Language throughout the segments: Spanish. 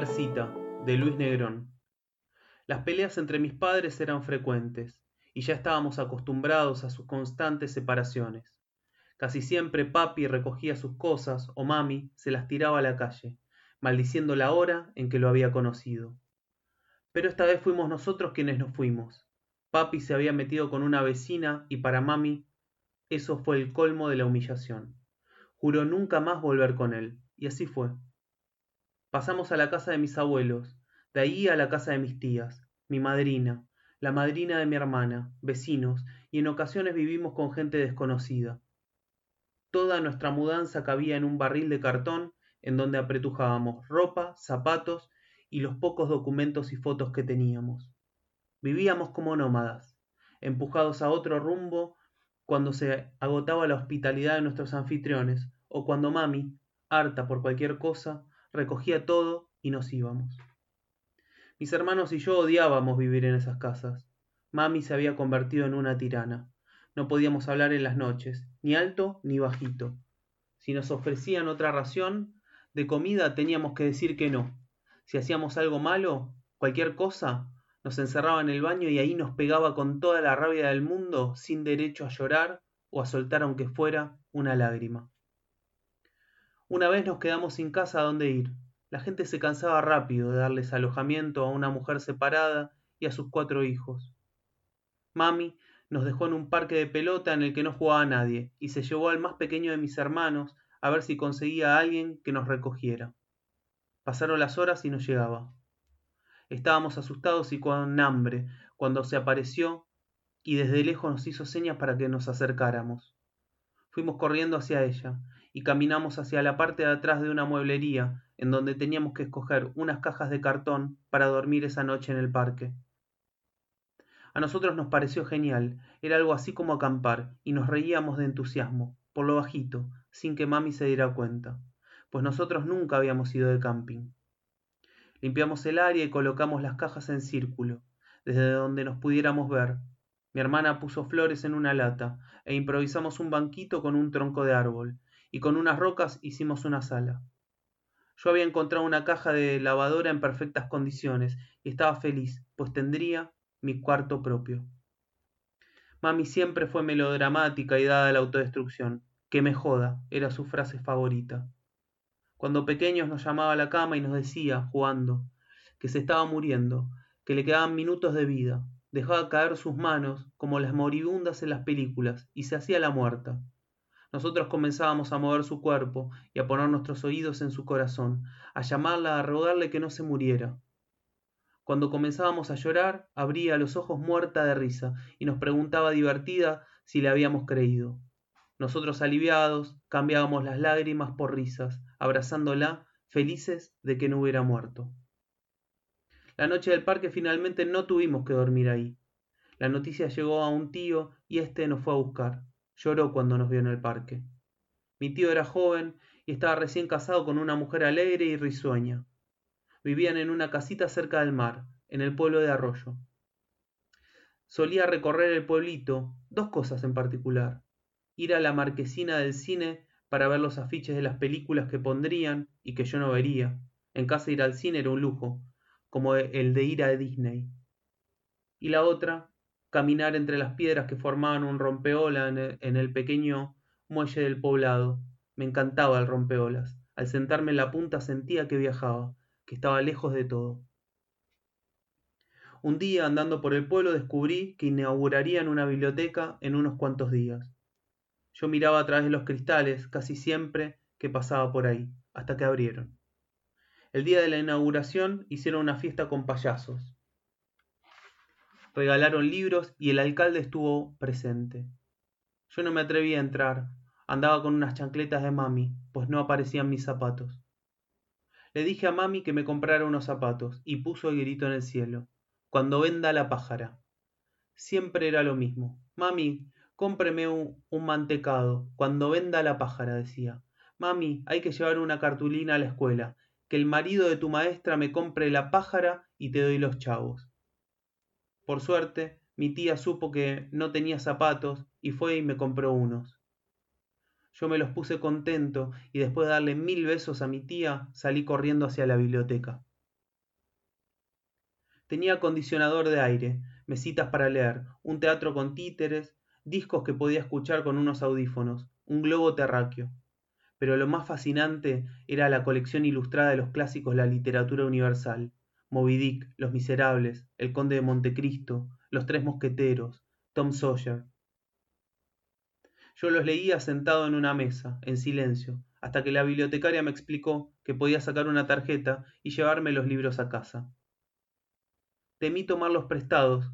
De Luis Negrón. Las peleas entre mis padres eran frecuentes, y ya estábamos acostumbrados a sus constantes separaciones. Casi siempre papi recogía sus cosas o mami se las tiraba a la calle, maldiciendo la hora en que lo había conocido. Pero esta vez fuimos nosotros quienes nos fuimos. Papi se había metido con una vecina y para mami eso fue el colmo de la humillación. Juró nunca más volver con él, y así fue. Pasamos a la casa de mis abuelos, de ahí a la casa de mis tías, mi madrina, la madrina de mi hermana, vecinos, y en ocasiones vivimos con gente desconocida. Toda nuestra mudanza cabía en un barril de cartón en donde apretujábamos ropa, zapatos y los pocos documentos y fotos que teníamos. Vivíamos como nómadas, empujados a otro rumbo cuando se agotaba la hospitalidad de nuestros anfitriones o cuando mami, harta por cualquier cosa, recogía todo y nos íbamos. Mis hermanos y yo odiábamos vivir en esas casas. Mami se había convertido en una tirana. No podíamos hablar en las noches, ni alto ni bajito. Si nos ofrecían otra ración de comida teníamos que decir que no. Si hacíamos algo malo, cualquier cosa, nos encerraba en el baño y ahí nos pegaba con toda la rabia del mundo sin derecho a llorar o a soltar aunque fuera una lágrima. Una vez nos quedamos sin casa a dónde ir. La gente se cansaba rápido de darles alojamiento a una mujer separada y a sus cuatro hijos. Mami nos dejó en un parque de pelota en el que no jugaba nadie y se llevó al más pequeño de mis hermanos a ver si conseguía a alguien que nos recogiera. Pasaron las horas y no llegaba. Estábamos asustados y con hambre cuando se apareció y desde lejos nos hizo señas para que nos acercáramos. Fuimos corriendo hacia ella y caminamos hacia la parte de atrás de una mueblería en donde teníamos que escoger unas cajas de cartón para dormir esa noche en el parque. A nosotros nos pareció genial, era algo así como acampar, y nos reíamos de entusiasmo, por lo bajito, sin que mami se diera cuenta, pues nosotros nunca habíamos ido de camping. Limpiamos el área y colocamos las cajas en círculo, desde donde nos pudiéramos ver. Mi hermana puso flores en una lata, e improvisamos un banquito con un tronco de árbol, y con unas rocas hicimos una sala. Yo había encontrado una caja de lavadora en perfectas condiciones y estaba feliz, pues tendría mi cuarto propio. Mami siempre fue melodramática y dada a la autodestrucción. Que me joda, era su frase favorita. Cuando pequeños nos llamaba a la cama y nos decía, jugando, que se estaba muriendo, que le quedaban minutos de vida. Dejaba caer sus manos, como las moribundas en las películas, y se hacía la muerta. Nosotros comenzábamos a mover su cuerpo y a poner nuestros oídos en su corazón, a llamarla, a rogarle que no se muriera. Cuando comenzábamos a llorar, abría los ojos muerta de risa y nos preguntaba divertida si le habíamos creído. Nosotros aliviados, cambiábamos las lágrimas por risas, abrazándola, felices de que no hubiera muerto. La noche del parque finalmente no tuvimos que dormir ahí. La noticia llegó a un tío y éste nos fue a buscar. Lloró cuando nos vio en el parque. Mi tío era joven y estaba recién casado con una mujer alegre y risueña. Vivían en una casita cerca del mar, en el pueblo de Arroyo. Solía recorrer el pueblito dos cosas en particular. Ir a la marquesina del cine para ver los afiches de las películas que pondrían y que yo no vería. En casa ir al cine era un lujo, como el de ir a Disney. Y la otra, caminar entre las piedras que formaban un rompeola en el, pequeño muelle del poblado. Me encantaba el rompeolas. Al sentarme en la punta sentía que viajaba, que estaba lejos de todo. Un día, andando por el pueblo, descubrí que inaugurarían una biblioteca en unos cuantos días. Yo miraba a través de los cristales casi siempre que pasaba por ahí, hasta que abrieron. El día de la inauguración hicieron una fiesta con payasos regalaron libros y el alcalde estuvo presente. Yo no me atreví a entrar, andaba con unas chancletas de mami, pues no aparecían mis zapatos. Le dije a mami que me comprara unos zapatos y puso el grito en el cielo. Cuando venda la pájara. Siempre era lo mismo. Mami, cómpreme un, un, mantecado. Cuando venda la pájara, decía. Mami, hay que llevar una cartulina a la escuela. Que el marido de tu maestra me compre la pájara y te doy los chavos. Por suerte, mi tía supo que no tenía zapatos y fue y me compró unos. Yo me los puse contento y después de darle mil besos a mi tía salí corriendo hacia la biblioteca. Tenía acondicionador de aire, mesitas para leer, un teatro con títeres, discos que podía escuchar con unos audífonos, un globo terráqueo. Pero lo más fascinante era la colección ilustrada de los clásicos de la literatura universal. Moby Los Miserables, El Conde de Montecristo, Los Tres Mosqueteros, Tom Sawyer. Yo los leía sentado en una mesa, en silencio, hasta que la bibliotecaria me explicó que podía sacar una tarjeta y llevarme los libros a casa. Temí tomarlos prestados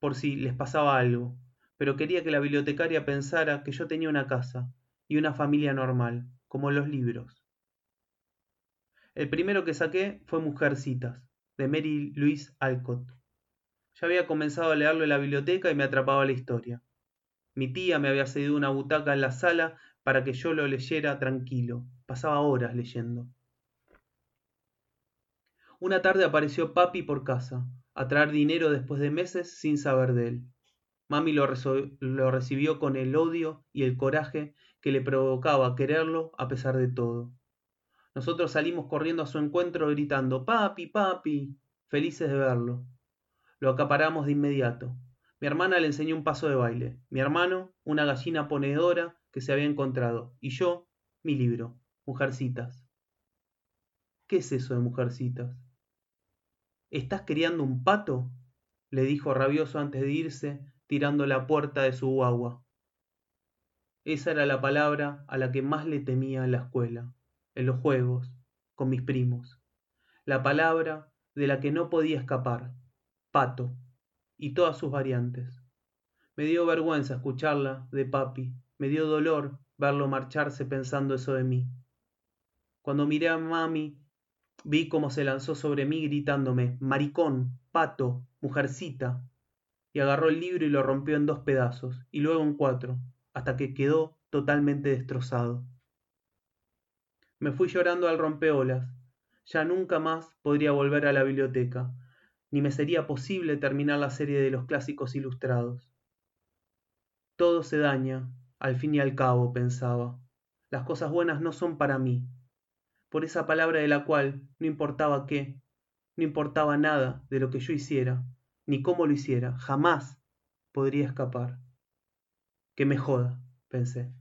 por si les pasaba algo, pero quería que la bibliotecaria pensara que yo tenía una casa y una familia normal, como los libros. El primero que saqué fue Mujercitas, de Mary Louise Alcott. Ya había comenzado a leerlo en la biblioteca y me atrapaba la historia. Mi tía me había cedido una butaca en la sala para que yo lo leyera tranquilo. Pasaba horas leyendo. Una tarde apareció papi por casa, a traer dinero después de meses sin saber de él. Mami lo, lo, recibió con el odio y el coraje que le provocaba quererlo a pesar de todo. Nosotros salimos corriendo a su encuentro gritando Papi, papi, felices de verlo. Lo acaparamos de inmediato. Mi hermana le enseñó un paso de baile, mi hermano una gallina ponedora que se había encontrado, y yo mi libro, Mujercitas. ¿Qué es eso de Mujercitas? ¿Estás criando un pato? le dijo rabioso antes de irse, tirando la puerta de su guagua. Esa era la palabra a la que más le temía la escuela en los juegos, con mis primos. La palabra de la que no podía escapar, pato, y todas sus variantes. Me dio vergüenza escucharla de papi, me dio dolor verlo marcharse pensando eso de mí. Cuando miré a mami, vi cómo se lanzó sobre mí gritándome, maricón, pato, mujercita, y agarró el libro y lo rompió en dos pedazos, y luego en cuatro, hasta que quedó totalmente destrozado. Me fui llorando al rompeolas. Ya nunca más podría volver a la biblioteca, ni me sería posible terminar la serie de los clásicos ilustrados. Todo se daña, al fin y al cabo, pensaba. Las cosas buenas no son para mí. Por esa palabra de la cual no importaba qué, no importaba nada de lo que yo hiciera, ni cómo lo hiciera, jamás podría escapar. Que me joda, pensé.